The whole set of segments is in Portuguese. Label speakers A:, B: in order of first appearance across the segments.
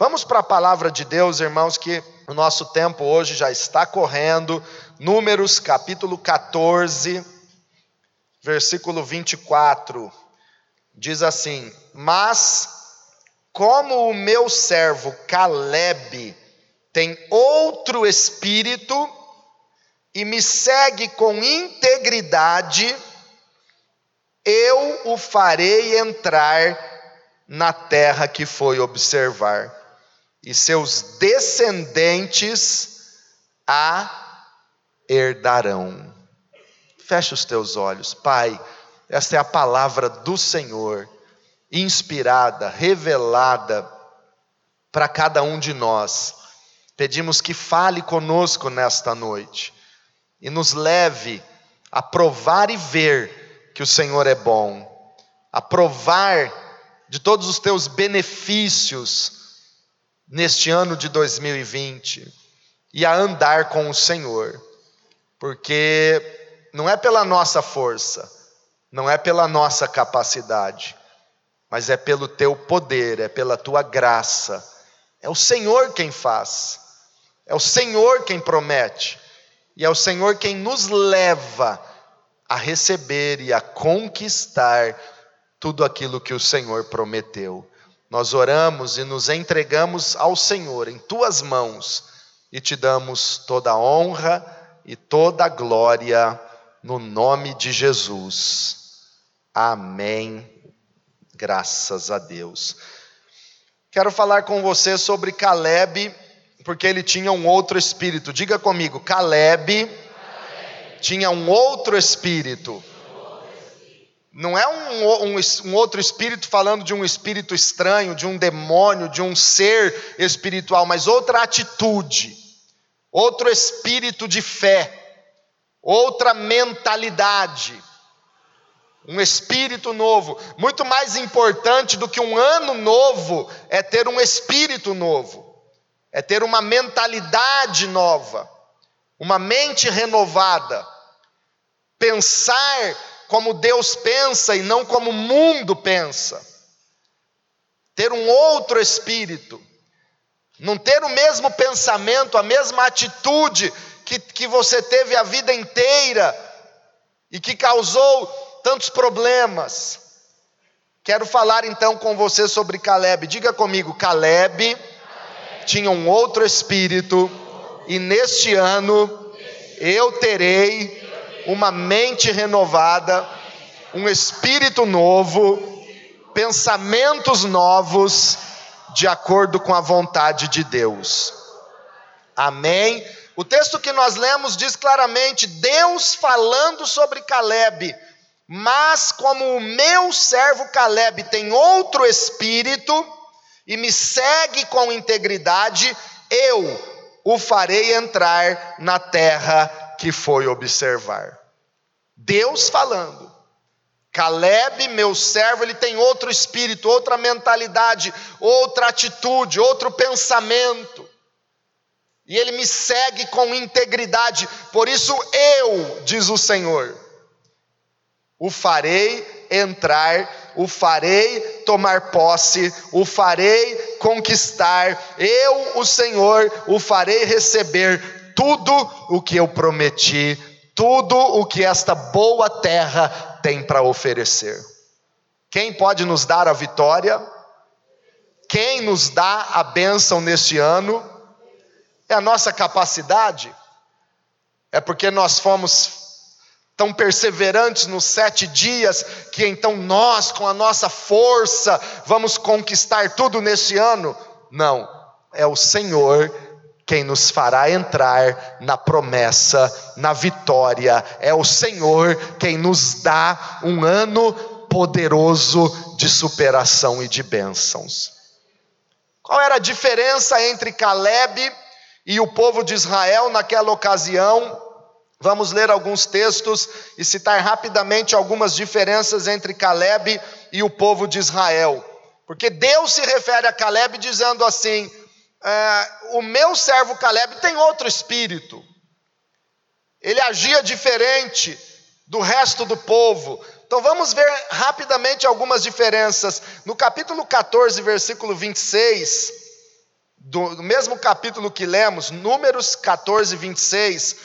A: Vamos para a palavra de Deus, irmãos, que o nosso tempo hoje já está correndo. Números capítulo 14, versículo 24. Diz assim: Mas como o meu servo Caleb tem outro espírito e me segue com integridade, eu o farei entrar na terra que foi observar e seus descendentes a herdarão. Fecha os teus olhos, Pai. Esta é a palavra do Senhor, inspirada, revelada para cada um de nós. Pedimos que fale conosco nesta noite e nos leve a provar e ver que o Senhor é bom, a provar de todos os teus benefícios neste ano de 2020 e a andar com o Senhor, porque não é pela nossa força, não é pela nossa capacidade, mas é pelo teu poder, é pela tua graça. É o Senhor quem faz, é o Senhor quem promete, e é o Senhor quem nos leva a receber e a conquistar tudo aquilo que o Senhor prometeu. Nós oramos e nos entregamos ao Senhor em tuas mãos e te damos toda a honra e toda a glória no nome de Jesus. Amém. Graças a Deus. Quero falar com você sobre Caleb, porque ele tinha um outro espírito. Diga comigo, Caleb, Caleb. tinha um outro espírito. Não é um, um, um, outro espírito falando de um espírito estranho, de um demônio, de um ser espiritual, mas outra atitude, outro espírito de fé, outra mentalidade, um espírito novo. Muito mais importante do que um ano novo é ter um espírito novo, é ter uma mentalidade nova, uma mente renovada, pensar como Deus pensa e não como o mundo pensa. Ter um outro espírito. Não ter o mesmo pensamento, a mesma atitude que, que você teve a vida inteira e que causou tantos problemas. Quero falar então com você sobre Caleb. Diga comigo, Caleb, Caleb. tinha um outro espírito e neste ano eu terei uma mente renovada, um espírito novo, pensamentos novos, de acordo com a vontade de Deus. Amém? O texto que nós lemos diz claramente: Deus falando sobre Caleb, mas como o meu servo Caleb tem outro espírito e me segue com integridade, eu o farei entrar na terra que foi observar. Deus falando. Caleb, meu servo, ele tem outro espírito, outra mentalidade, outra atitude, outro pensamento. E ele me segue com integridade. Por isso eu, diz o Senhor, o farei entrar, o farei tomar posse, o farei conquistar. Eu, o Senhor, o farei receber tudo o que eu prometi tudo o que esta boa terra tem para oferecer. Quem pode nos dar a vitória? Quem nos dá a bênção neste ano? É a nossa capacidade? É porque nós fomos tão perseverantes nos sete dias, que então nós, com a nossa força, vamos conquistar tudo neste ano? Não, é o Senhor quem nos fará entrar na promessa, na vitória. É o Senhor quem nos dá um ano poderoso de superação e de bênçãos. Qual era a diferença entre Caleb e o povo de Israel naquela ocasião? Vamos ler alguns textos e citar rapidamente algumas diferenças entre Caleb e o povo de Israel. Porque Deus se refere a Caleb dizendo assim: é, o meu servo Caleb tem outro espírito. Ele agia diferente do resto do povo. Então vamos ver rapidamente algumas diferenças. No capítulo 14, versículo 26, do mesmo capítulo que lemos, Números 14, 26,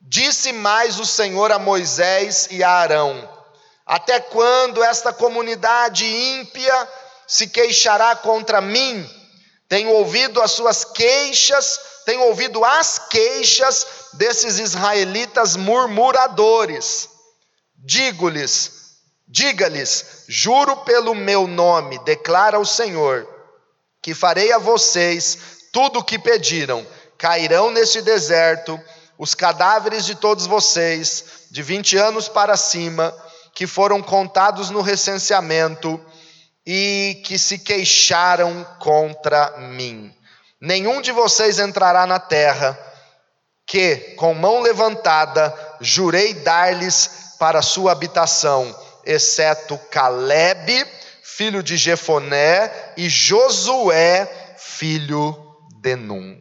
A: disse mais o Senhor a Moisés e a Arão: Até quando esta comunidade ímpia se queixará contra mim? Tenho ouvido as suas queixas, tenho ouvido as queixas desses israelitas murmuradores. Digo-lhes, diga-lhes, juro pelo meu nome, declara o Senhor, que farei a vocês tudo o que pediram. Cairão neste deserto os cadáveres de todos vocês, de 20 anos para cima, que foram contados no recenseamento e que se queixaram contra mim. Nenhum de vocês entrará na terra que, com mão levantada, jurei dar-lhes para sua habitação, exceto Caleb, filho de Jefoné, e Josué, filho de Num.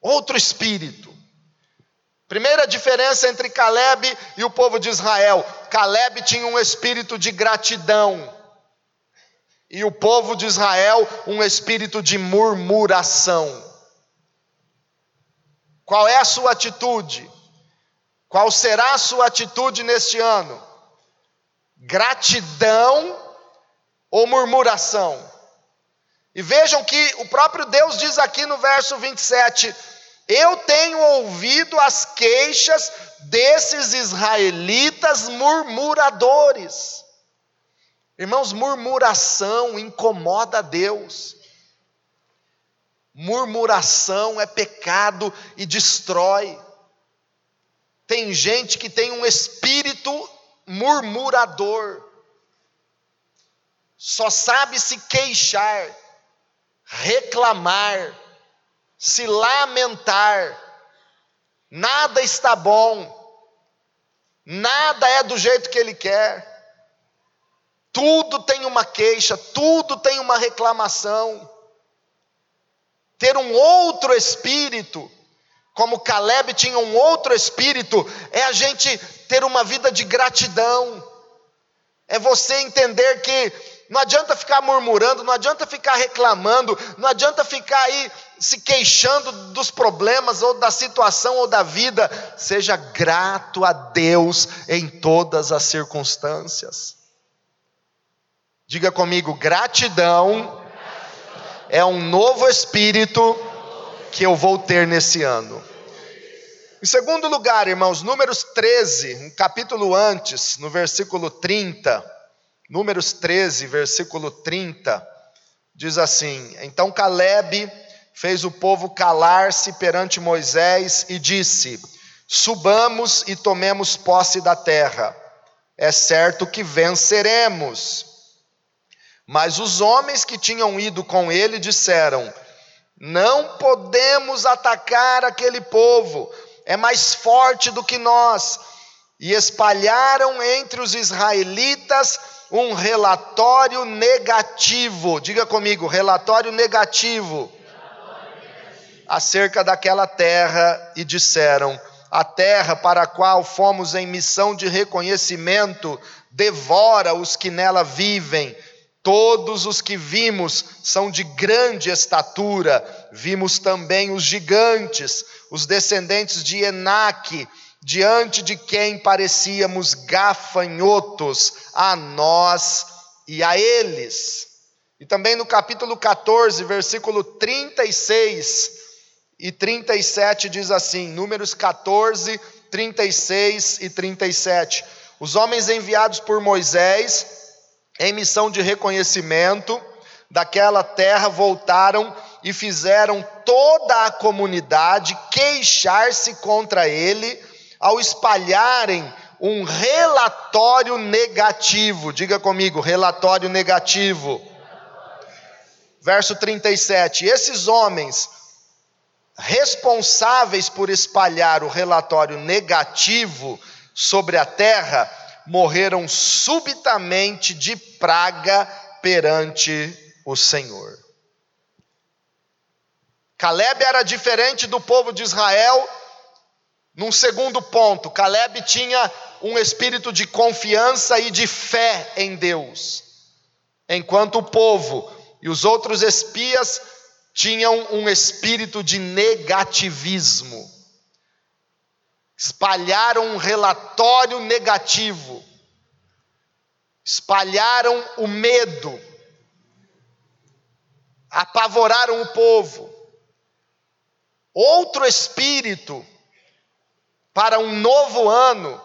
A: Outro espírito. Primeira diferença entre Caleb e o povo de Israel: Caleb tinha um espírito de gratidão e o povo de Israel um espírito de murmuração. Qual é a sua atitude? Qual será a sua atitude neste ano? Gratidão ou murmuração? E vejam que o próprio Deus diz aqui no verso 27: Eu tenho ouvido as queixas desses israelitas murmuradores. Irmãos, murmuração incomoda a Deus. Murmuração é pecado e destrói. Tem gente que tem um espírito murmurador, só sabe se queixar, reclamar, se lamentar, nada está bom, nada é do jeito que ele quer. Tudo tem uma queixa, tudo tem uma reclamação. Ter um outro espírito, como Caleb tinha um outro espírito, é a gente ter uma vida de gratidão. É você entender que não adianta ficar murmurando, não adianta ficar reclamando, não adianta ficar aí se queixando dos problemas ou da situação ou da vida. Seja grato a Deus em todas as circunstâncias. Diga comigo, gratidão é um novo espírito que eu vou ter nesse ano. Em segundo lugar, irmãos, Números 13, um capítulo antes, no versículo 30, Números 13, versículo 30, diz assim: Então Caleb fez o povo calar-se perante Moisés e disse: Subamos e tomemos posse da terra. É certo que venceremos. Mas os homens que tinham ido com ele disseram: Não podemos atacar aquele povo, é mais forte do que nós. E espalharam entre os israelitas um relatório negativo. Diga comigo, relatório negativo. Acerca daquela terra, e disseram: A terra para a qual fomos em missão de reconhecimento devora os que nela vivem Todos os que vimos são de grande estatura, vimos também os gigantes, os descendentes de Enaque, diante de quem parecíamos gafanhotos, a nós e a eles. E também no capítulo 14, versículo 36 e 37 diz assim: Números 14, 36 e 37. Os homens enviados por Moisés em missão de reconhecimento daquela terra, voltaram e fizeram toda a comunidade queixar-se contra ele, ao espalharem um relatório negativo. Diga comigo, relatório negativo. Verso 37. Esses homens responsáveis por espalhar o relatório negativo sobre a terra morreram subitamente de praga perante o Senhor. Caleb era diferente do povo de Israel. Num segundo ponto, Caleb tinha um espírito de confiança e de fé em Deus, enquanto o povo e os outros espias tinham um espírito de negativismo. Espalharam um relatório negativo, espalharam o medo, apavoraram o povo. Outro espírito para um novo ano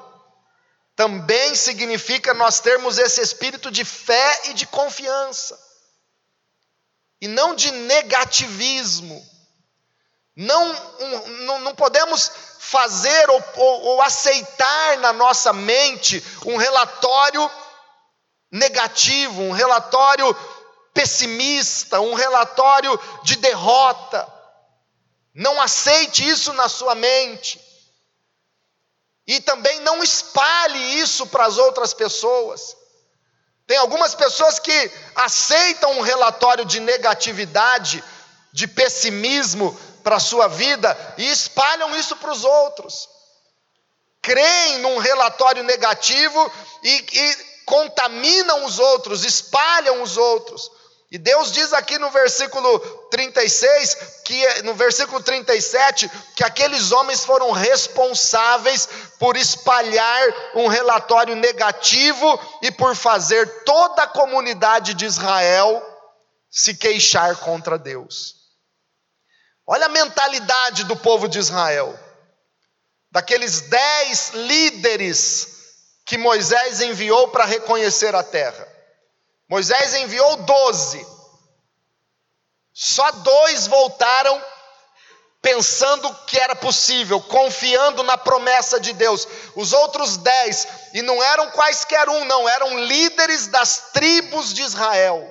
A: também significa nós termos esse espírito de fé e de confiança, e não de negativismo. Não, não, não podemos fazer ou, ou, ou aceitar na nossa mente um relatório negativo, um relatório pessimista, um relatório de derrota. Não aceite isso na sua mente. E também não espalhe isso para as outras pessoas. Tem algumas pessoas que aceitam um relatório de negatividade, de pessimismo para a sua vida e espalham isso para os outros. Creem num relatório negativo e, e contaminam os outros, espalham os outros. E Deus diz aqui no versículo 36, que no versículo 37, que aqueles homens foram responsáveis por espalhar um relatório negativo e por fazer toda a comunidade de Israel se queixar contra Deus. Olha a mentalidade do povo de Israel, daqueles dez líderes que Moisés enviou para reconhecer a terra. Moisés enviou doze, só dois voltaram pensando que era possível, confiando na promessa de Deus. Os outros dez, e não eram quaisquer um, não, eram líderes das tribos de Israel,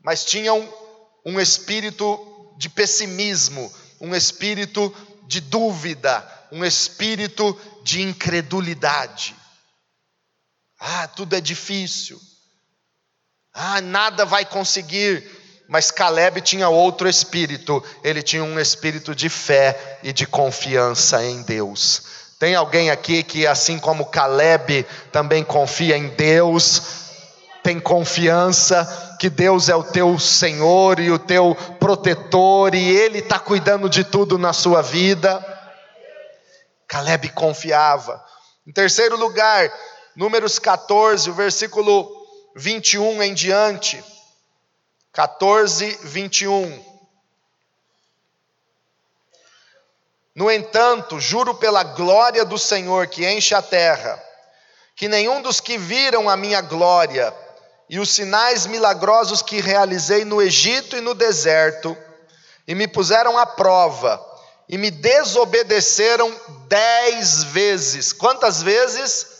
A: mas tinham um espírito de pessimismo, um espírito de dúvida, um espírito de incredulidade. Ah, tudo é difícil. Ah, nada vai conseguir. Mas Caleb tinha outro espírito, ele tinha um espírito de fé e de confiança em Deus. Tem alguém aqui que, assim como Caleb, também confia em Deus, tem confiança que Deus é o teu Senhor e o teu protetor, e Ele está cuidando de tudo na sua vida? Caleb confiava. Em terceiro lugar, Números 14, o versículo 21 em diante. 14, 21. No entanto, juro pela glória do Senhor que enche a terra, que nenhum dos que viram a minha glória e os sinais milagrosos que realizei no Egito e no deserto, e me puseram à prova, e me desobedeceram dez vezes. Quantas vezes?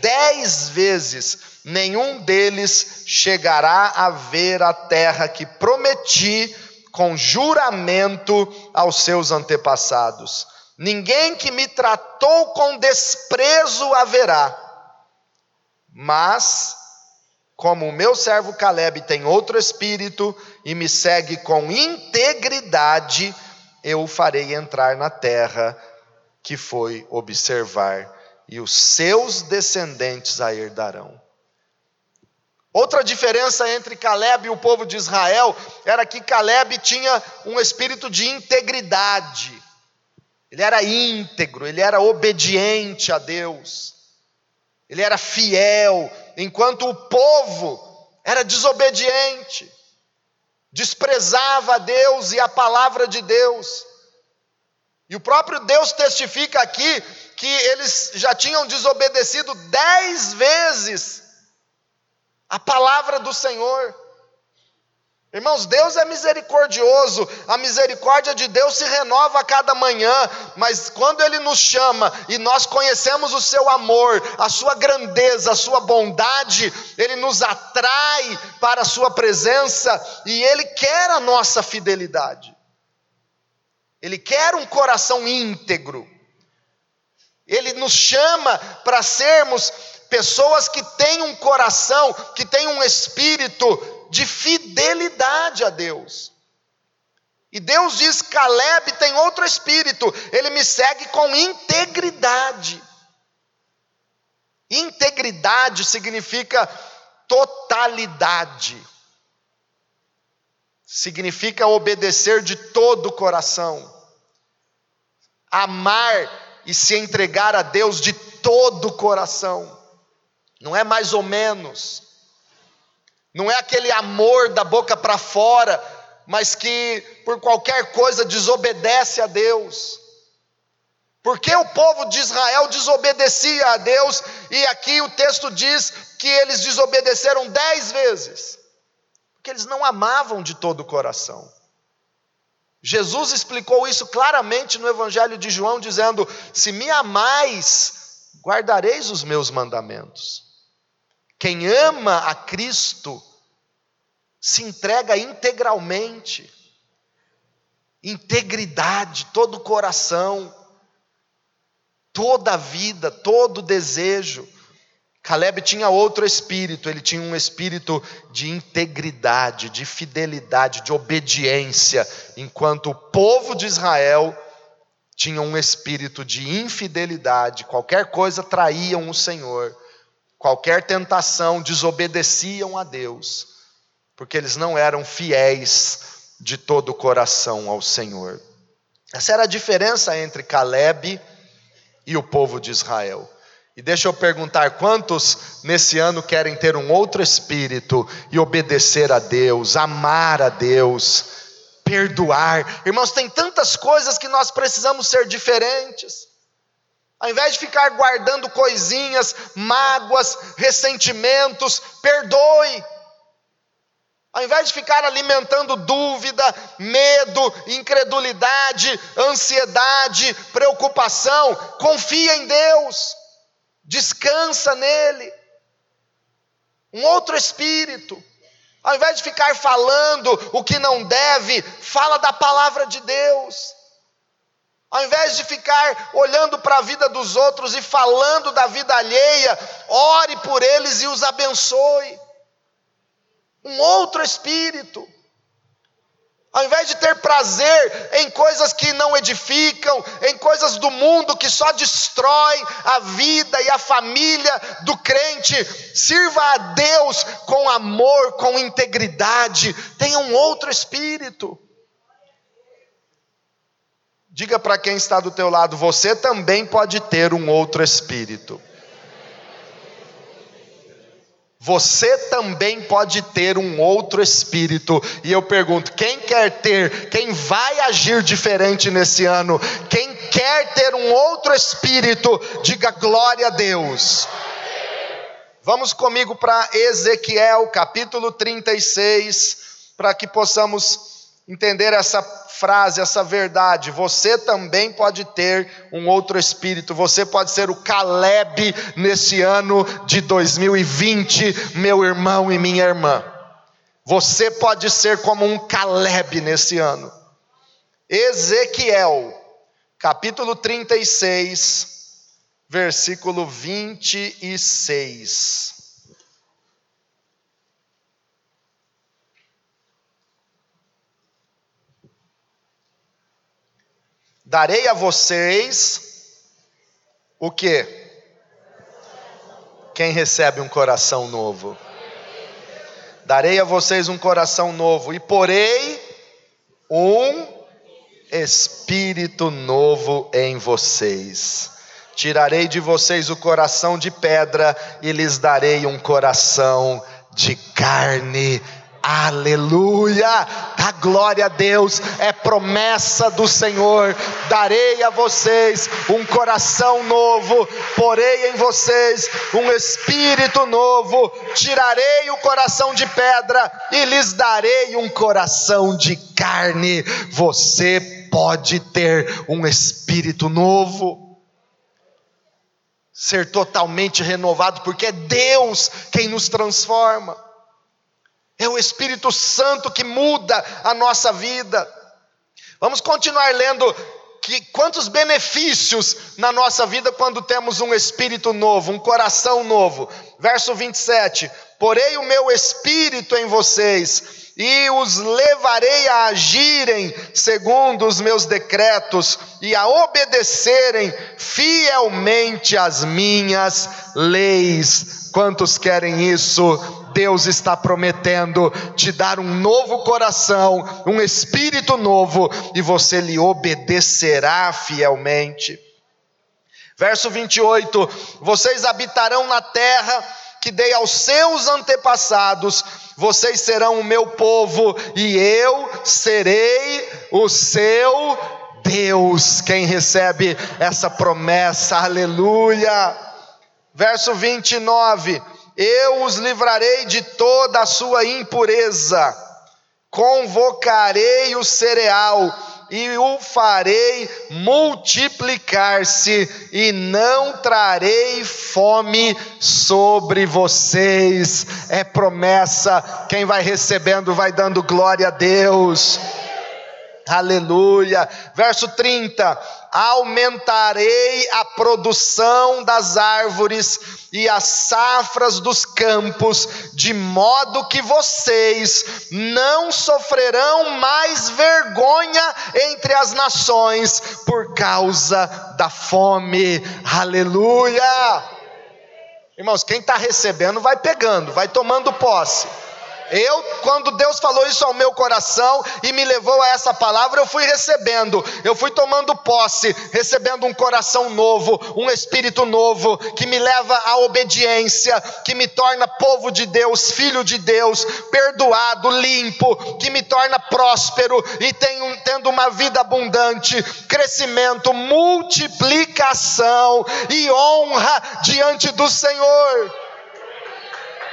A: dez vezes, nenhum deles chegará a ver a terra que prometi com juramento aos seus antepassados. Ninguém que me tratou com desprezo haverá. Mas, como o meu servo Caleb tem outro espírito e me segue com integridade, eu o farei entrar na terra que foi observar e os seus descendentes a herdarão. Outra diferença entre Caleb e o povo de Israel era que Caleb tinha um espírito de integridade. Ele era íntegro, ele era obediente a Deus. Ele era fiel, enquanto o povo era desobediente, desprezava a Deus e a palavra de Deus. E o próprio Deus testifica aqui que eles já tinham desobedecido dez vezes a palavra do Senhor. Irmãos, Deus é misericordioso, a misericórdia de Deus se renova a cada manhã, mas quando Ele nos chama e nós conhecemos o Seu amor, a Sua grandeza, a Sua bondade, Ele nos atrai para a Sua presença e Ele quer a nossa fidelidade, Ele quer um coração íntegro. Ele nos chama para sermos pessoas que têm um coração, que têm um espírito de fidelidade a Deus. E Deus diz: Caleb tem outro espírito, ele me segue com integridade. Integridade significa totalidade. significa obedecer de todo o coração, amar e se entregar a Deus de todo o coração, não é mais ou menos, não é aquele amor da boca para fora, mas que por qualquer coisa desobedece a Deus. Porque o povo de Israel desobedecia a Deus, e aqui o texto diz que eles desobedeceram dez vezes, porque eles não amavam de todo o coração. Jesus explicou isso claramente no Evangelho de João, dizendo: Se me amais, guardareis os meus mandamentos. Quem ama a Cristo se entrega integralmente, integridade, todo o coração toda a vida, todo o desejo. Caleb tinha outro espírito, ele tinha um espírito de integridade, de fidelidade, de obediência, enquanto o povo de Israel tinha um espírito de infidelidade, qualquer coisa traíam o Senhor, qualquer tentação desobedeciam a Deus, porque eles não eram fiéis de todo o coração ao Senhor. Essa era a diferença entre Caleb e o povo de Israel. E deixa eu perguntar: quantos nesse ano querem ter um outro espírito e obedecer a Deus, amar a Deus, perdoar? Irmãos, tem tantas coisas que nós precisamos ser diferentes. Ao invés de ficar guardando coisinhas, mágoas, ressentimentos, perdoe. Ao invés de ficar alimentando dúvida, medo, incredulidade, ansiedade, preocupação, confia em Deus, descansa nele. Um outro espírito. Ao invés de ficar falando o que não deve, fala da palavra de Deus. Ao invés de ficar olhando para a vida dos outros e falando da vida alheia, ore por eles e os abençoe um outro espírito. Ao invés de ter prazer em coisas que não edificam, em coisas do mundo que só destrói a vida e a família do crente, sirva a Deus com amor, com integridade, tenha um outro espírito. Diga para quem está do teu lado, você também pode ter um outro espírito. Você também pode ter um outro espírito. E eu pergunto: quem quer ter, quem vai agir diferente nesse ano, quem quer ter um outro espírito, diga glória a Deus. Vamos comigo para Ezequiel capítulo 36, para que possamos entender essa frase, essa verdade. Você também pode ter um outro espírito. Você pode ser o Caleb nesse ano de 2020, meu irmão e minha irmã. Você pode ser como um Caleb nesse ano. Ezequiel, capítulo 36, versículo 26. Darei a vocês o que? Quem recebe um coração novo? Darei a vocês um coração novo e porei um espírito novo em vocês. Tirarei de vocês o coração de pedra e lhes darei um coração de carne Aleluia! A glória a Deus é promessa do Senhor. Darei a vocês um coração novo, porei em vocês um espírito novo, tirarei o coração de pedra e lhes darei um coração de carne. Você pode ter um espírito novo ser totalmente renovado, porque é Deus quem nos transforma. É o Espírito Santo que muda a nossa vida. Vamos continuar lendo que quantos benefícios na nossa vida quando temos um espírito novo, um coração novo. Verso 27: Porei o meu espírito em vocês e os levarei a agirem segundo os meus decretos e a obedecerem fielmente as minhas leis. Quantos querem isso? Deus está prometendo te dar um novo coração, um espírito novo, e você lhe obedecerá fielmente. Verso 28: Vocês habitarão na terra que dei aos seus antepassados, vocês serão o meu povo e eu serei o seu Deus. Quem recebe essa promessa, aleluia. Verso 29: Eu os livrarei de toda a sua impureza, convocarei o cereal e o farei multiplicar-se, e não trarei fome sobre vocês. É promessa, quem vai recebendo vai dando glória a Deus. Aleluia. Verso 30: Aumentarei a produção das árvores e as safras dos campos, de modo que vocês não sofrerão mais vergonha entre as nações por causa da fome. Aleluia. Irmãos, quem está recebendo vai pegando, vai tomando posse. Eu, quando Deus falou isso ao meu coração e me levou a essa palavra, eu fui recebendo, eu fui tomando posse, recebendo um coração novo, um espírito novo, que me leva à obediência, que me torna povo de Deus, filho de Deus, perdoado, limpo, que me torna próspero e tenho, tendo uma vida abundante, crescimento, multiplicação e honra diante do Senhor.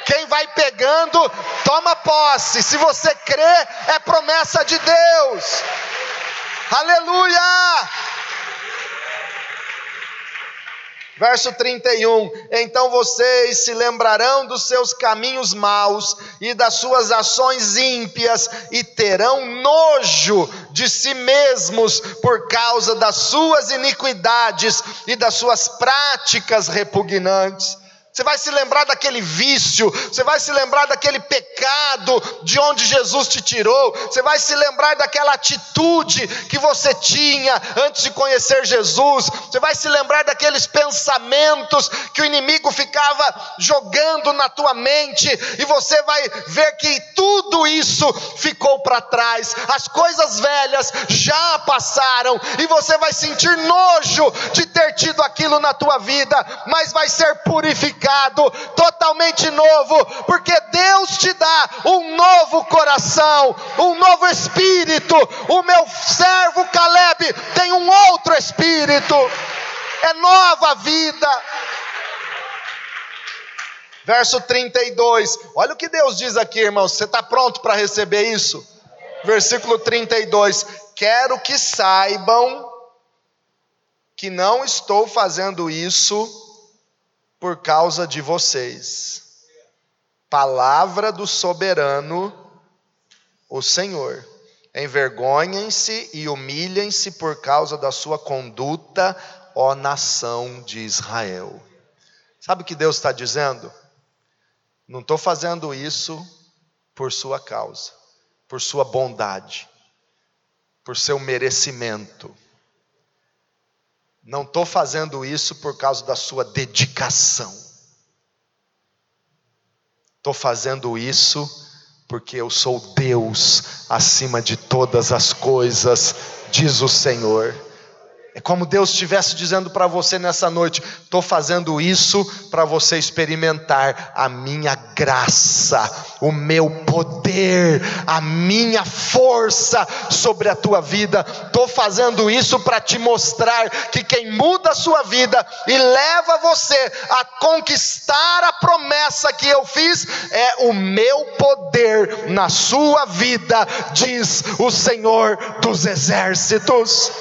A: Quem vai pegando, toma posse. Se você crê, é promessa de Deus. Aleluia! Verso 31: Então vocês se lembrarão dos seus caminhos maus e das suas ações ímpias, e terão nojo de si mesmos por causa das suas iniquidades e das suas práticas repugnantes. Você vai se lembrar daquele vício, você vai se lembrar daquele pecado de onde Jesus te tirou, você vai se lembrar daquela atitude que você tinha antes de conhecer Jesus, você vai se lembrar daqueles pensamentos que o inimigo ficava jogando na tua mente, e você vai ver que tudo isso ficou para trás, as coisas velhas já passaram, e você vai sentir nojo de ter tido aquilo na tua vida, mas vai ser purificado purificado, totalmente novo, porque Deus te dá um novo coração, um novo espírito. O meu servo Caleb tem um outro espírito, é nova vida. Verso 32, olha o que Deus diz aqui, irmãos. Você está pronto para receber isso? Versículo 32: Quero que saibam que não estou fazendo isso por causa de vocês. Palavra do soberano, o Senhor. Envergonhem-se e humilhem-se por causa da sua conduta, ó nação de Israel. Sabe o que Deus está dizendo? Não estou fazendo isso por sua causa, por sua bondade, por seu merecimento. Não estou fazendo isso por causa da sua dedicação. Estou fazendo isso porque eu sou Deus acima de todas as coisas, diz o Senhor. É como Deus estivesse dizendo para você nessa noite: estou fazendo isso para você experimentar a minha graça, o meu poder, a minha força sobre a tua vida. Estou fazendo isso para te mostrar que quem muda a sua vida e leva você a conquistar a promessa que eu fiz é o meu poder na sua vida, diz o Senhor dos Exércitos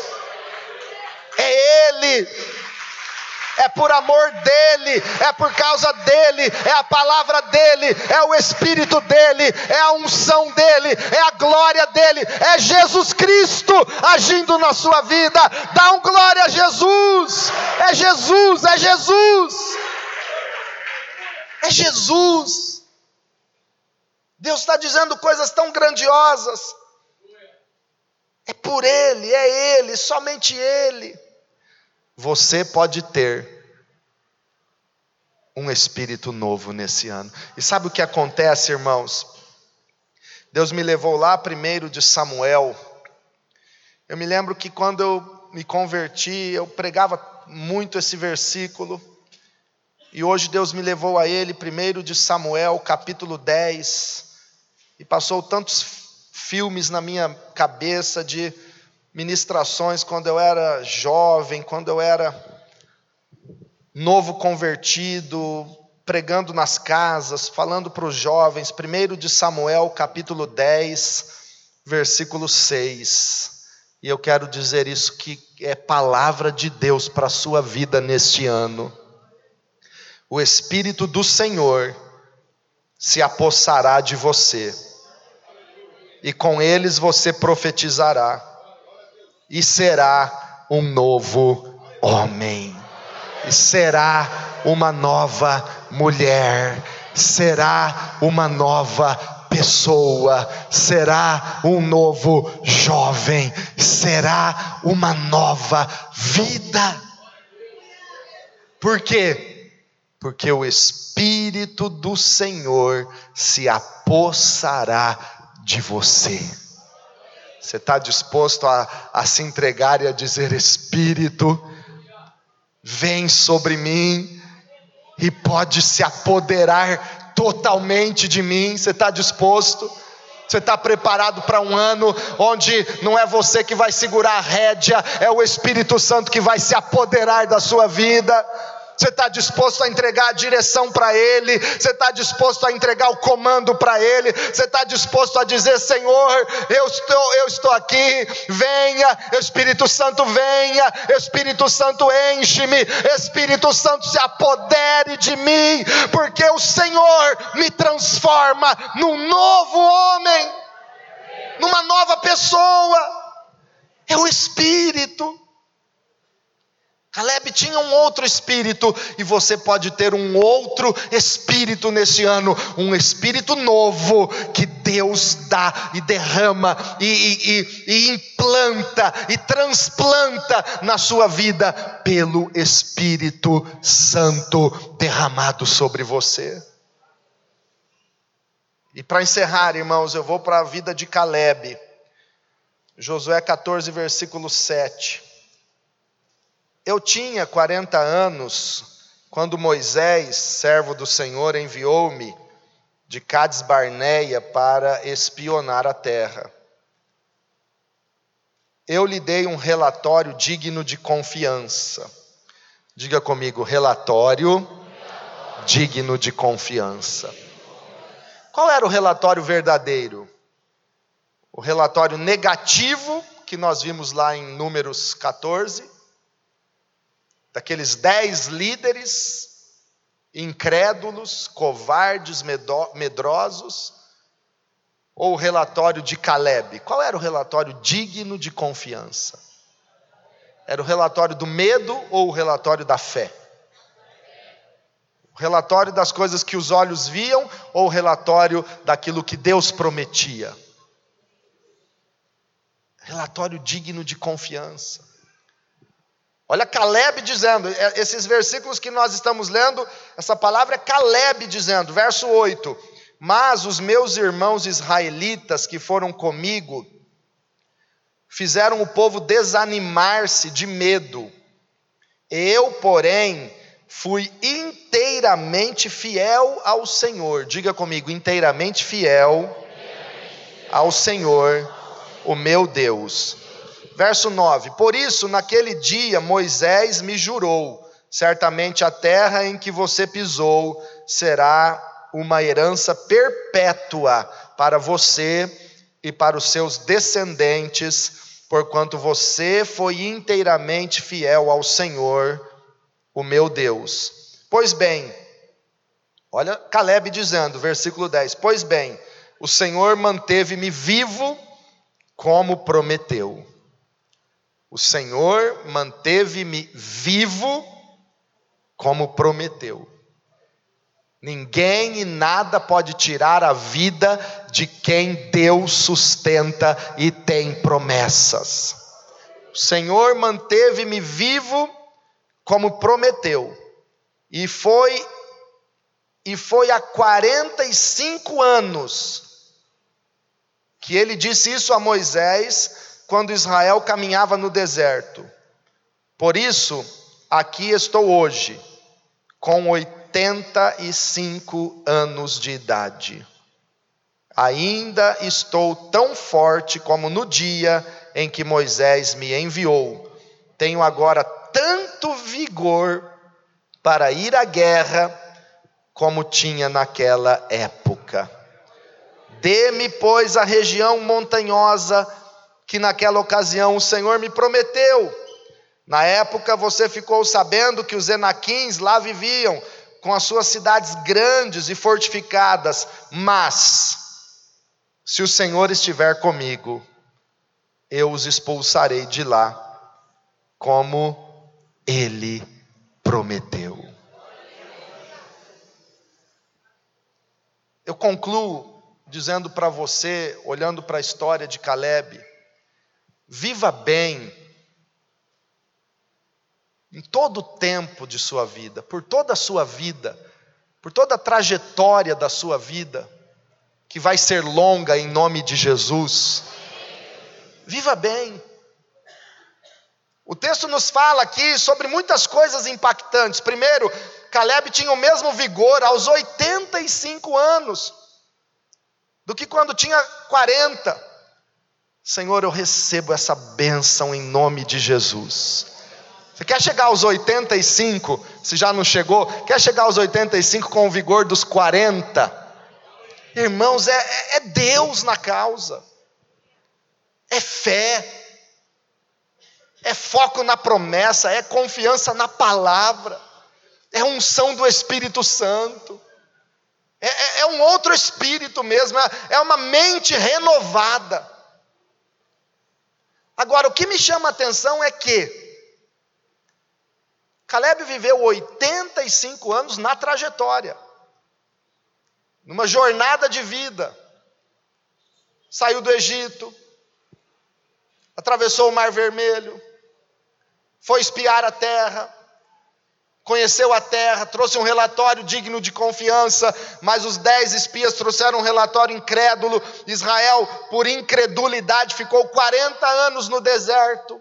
A: é Ele é por amor dele, é por causa dele, é a palavra dele, é o Espírito dele, é a unção dele, é a glória dele, é Jesus Cristo agindo na sua vida. Dá um glória a Jesus, é Jesus, é Jesus, é Jesus. Deus está dizendo coisas tão grandiosas. É por Ele, é Ele, somente Ele você pode ter um espírito novo nesse ano. E sabe o que acontece, irmãos? Deus me levou lá primeiro de Samuel. Eu me lembro que quando eu me converti, eu pregava muito esse versículo. E hoje Deus me levou a ele, primeiro de Samuel, capítulo 10, e passou tantos filmes na minha cabeça de ministrações quando eu era jovem, quando eu era novo convertido, pregando nas casas, falando para os jovens, primeiro de Samuel, capítulo 10, versículo 6. E eu quero dizer isso que é palavra de Deus para a sua vida neste ano o Espírito do Senhor se apossará de você, e com eles você profetizará, e será um novo homem, e será uma nova mulher, será uma nova pessoa, será um novo jovem, será uma nova vida. Por quê? porque o Espírito do Senhor se apossará de você. Você está disposto a, a se entregar e a dizer: Espírito, vem sobre mim e pode se apoderar totalmente de mim? Você está disposto? Você está preparado para um ano onde não é você que vai segurar a rédea, é o Espírito Santo que vai se apoderar da sua vida? Você está disposto a entregar a direção para Ele, você está disposto a entregar o comando para Ele, você está disposto a dizer: Senhor, eu estou, eu estou aqui, venha, Espírito Santo, venha, Espírito Santo, enche-me, Espírito Santo, se apodere de mim, porque o Senhor me transforma num novo homem, numa nova pessoa, é o Espírito. Caleb tinha um outro espírito e você pode ter um outro espírito nesse ano, um espírito novo que Deus dá e derrama e, e, e, implanta e transplanta na sua vida pelo Espírito Santo derramado sobre você. E para encerrar, irmãos, eu vou para a vida de Caleb, Josué 14, versículo 7. Eu tinha 40 anos quando Moisés, servo do Senhor, enviou-me de Cades Barneia para espionar a terra. Eu lhe dei um relatório digno de confiança. Diga comigo, relatório digno de confiança. Qual era o relatório verdadeiro? O relatório negativo, que nós vimos lá em Números 14, daqueles dez líderes incrédulos, covardes, medrosos, ou o relatório de Caleb? Qual era o relatório digno de confiança? Era o relatório do medo ou o relatório da fé? O relatório das coisas que os olhos viam ou o relatório daquilo que Deus prometia? Relatório digno de confiança. Olha Caleb dizendo, é, esses versículos que nós estamos lendo, essa palavra é Caleb dizendo, verso 8: Mas os meus irmãos israelitas que foram comigo, fizeram o povo desanimar-se de medo. Eu, porém, fui inteiramente fiel ao Senhor. Diga comigo, inteiramente fiel ao Senhor, o meu Deus. Verso 9: Por isso, naquele dia, Moisés me jurou: certamente a terra em que você pisou será uma herança perpétua para você e para os seus descendentes, porquanto você foi inteiramente fiel ao Senhor, o meu Deus. Pois bem, olha Caleb dizendo, versículo 10: Pois bem, o Senhor manteve-me vivo como prometeu. O Senhor manteve-me vivo como prometeu. Ninguém e nada pode tirar a vida de quem Deus sustenta e tem promessas. O Senhor manteve-me vivo como prometeu, e foi E foi há 45 anos que ele disse isso a Moisés quando Israel caminhava no deserto. Por isso, aqui estou hoje, com 85 anos de idade. Ainda estou tão forte como no dia em que Moisés me enviou. Tenho agora tanto vigor para ir à guerra como tinha naquela época. Dê-me, pois, a região montanhosa que naquela ocasião o Senhor me prometeu. Na época você ficou sabendo que os Enaquins lá viviam, com as suas cidades grandes e fortificadas, mas, se o Senhor estiver comigo, eu os expulsarei de lá, como Ele prometeu. Eu concluo dizendo para você, olhando para a história de Caleb, viva bem em todo o tempo de sua vida, por toda a sua vida, por toda a trajetória da sua vida, que vai ser longa em nome de Jesus. Viva bem. O texto nos fala aqui sobre muitas coisas impactantes. Primeiro, Caleb tinha o mesmo vigor aos 85 anos do que quando tinha 40. Senhor, eu recebo essa bênção em nome de Jesus. Você quer chegar aos 85, se já não chegou, quer chegar aos 85 com o vigor dos 40? Irmãos, é, é, é Deus na causa é fé, é foco na promessa, é confiança na palavra, é unção do Espírito Santo, é, é, é um outro espírito mesmo, é, é uma mente renovada. Agora, o que me chama a atenção é que Caleb viveu 85 anos na trajetória, numa jornada de vida. Saiu do Egito, atravessou o Mar Vermelho, foi espiar a terra, conheceu a terra, trouxe um relatório digno de confiança, mas os dez espias trouxeram um relatório incrédulo. Israel, por incredulidade, ficou 40 anos no deserto.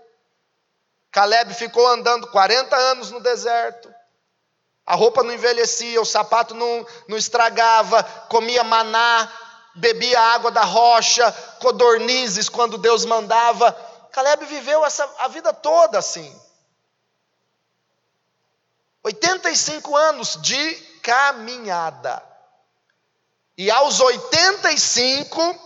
A: Caleb ficou andando 40 anos no deserto. A roupa não envelhecia, o sapato não, não estragava, comia maná, bebia água da rocha, codornizes quando Deus mandava. Caleb viveu essa, a vida toda assim. 85 anos de caminhada. E aos 85,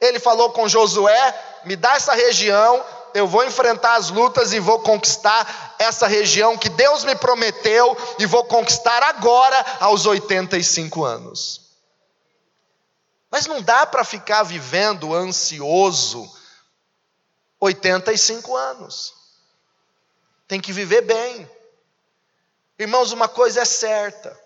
A: ele falou com Josué: me dá essa região, eu vou enfrentar as lutas e vou conquistar essa região que Deus me prometeu e vou conquistar agora, aos 85 anos. Mas não dá para ficar vivendo ansioso 85 anos. Tem que viver bem. Irmãos, uma coisa é certa.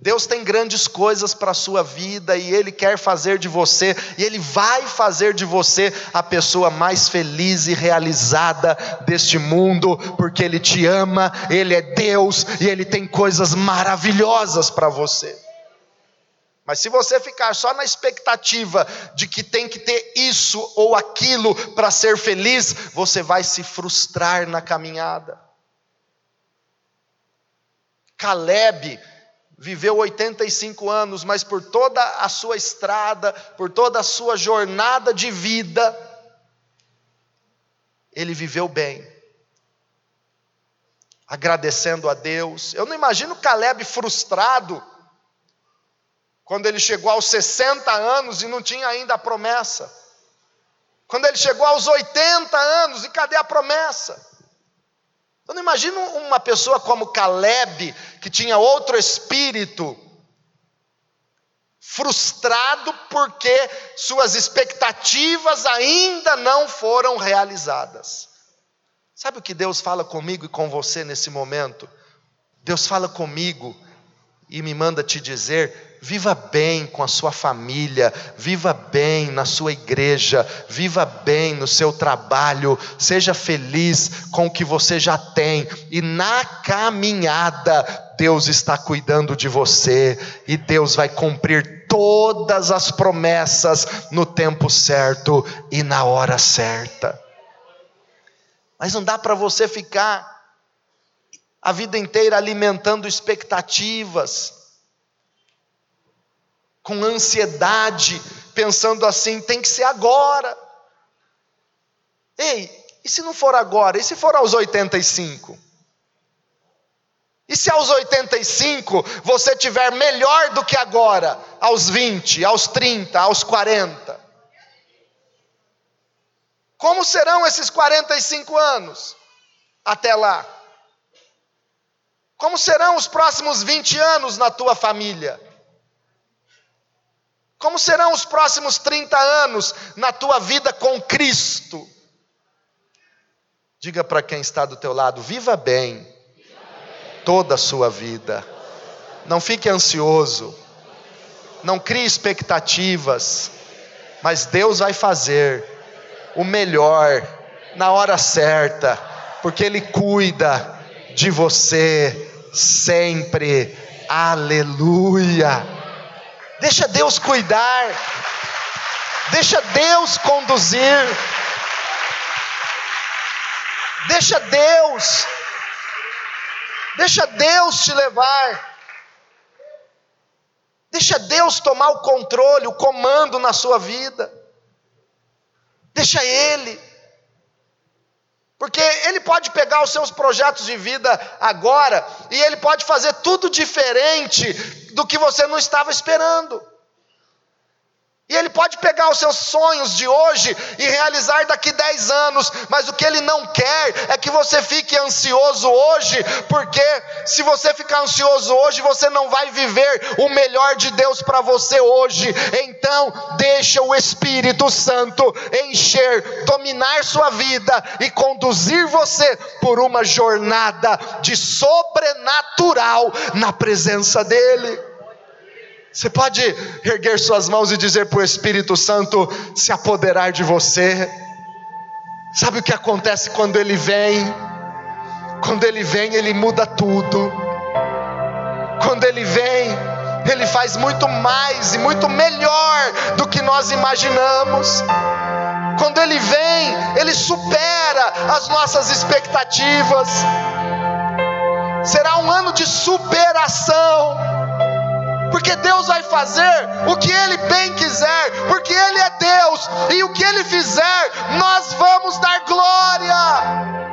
A: Deus tem grandes coisas para a sua vida e Ele quer fazer de você, e Ele vai fazer de você a pessoa mais feliz e realizada deste mundo, porque Ele te ama, Ele é Deus e Ele tem coisas maravilhosas para você. Mas se você ficar só na expectativa de que tem que ter isso ou aquilo para ser feliz, você vai se frustrar na caminhada. Caleb viveu 85 anos, mas por toda a sua estrada, por toda a sua jornada de vida, ele viveu bem. Agradecendo a Deus. Eu não imagino Caleb frustrado quando ele chegou aos 60 anos e não tinha ainda a promessa. Quando ele chegou aos 80 anos e cadê a promessa? Eu não imagino uma pessoa como Caleb, que tinha outro espírito, frustrado porque suas expectativas ainda não foram realizadas. Sabe o que Deus fala comigo e com você nesse momento? Deus fala comigo e me manda te dizer Viva bem com a sua família, viva bem na sua igreja, viva bem no seu trabalho, seja feliz com o que você já tem, e na caminhada, Deus está cuidando de você e Deus vai cumprir todas as promessas no tempo certo e na hora certa. Mas não dá para você ficar a vida inteira alimentando expectativas, com ansiedade, pensando assim: tem que ser agora. Ei, e se não for agora? E se for aos 85? E se aos 85 você tiver melhor do que agora, aos 20, aos 30, aos 40? Como serão esses 45 anos até lá? Como serão os próximos 20 anos na tua família? Como serão os próximos 30 anos na tua vida com Cristo? Diga para quem está do teu lado: viva bem toda a sua vida. Não fique ansioso. Não crie expectativas. Mas Deus vai fazer o melhor na hora certa, porque Ele cuida de você sempre. Aleluia. Deixa Deus cuidar. Deixa Deus conduzir. Deixa Deus, deixa Deus te levar. Deixa Deus tomar o controle, o comando na sua vida. Deixa Ele. Porque Ele pode pegar os seus projetos de vida agora e Ele pode fazer tudo diferente do que você não estava esperando. E ele pode pegar os seus sonhos de hoje e realizar daqui 10 anos, mas o que ele não quer é que você fique ansioso hoje, porque se você ficar ansioso hoje, você não vai viver o melhor de Deus para você hoje. Então, deixa o Espírito Santo encher, dominar sua vida e conduzir você por uma jornada de sobrenatural na presença dEle. Você pode erguer suas mãos e dizer para o Espírito Santo se apoderar de você. Sabe o que acontece quando ele vem? Quando ele vem, ele muda tudo. Quando ele vem, ele faz muito mais e muito melhor do que nós imaginamos. Quando ele vem, ele supera as nossas expectativas. Será um ano de superação porque Deus vai fazer o que Ele bem quiser, porque Ele é Deus, e o que Ele fizer, nós vamos dar glória.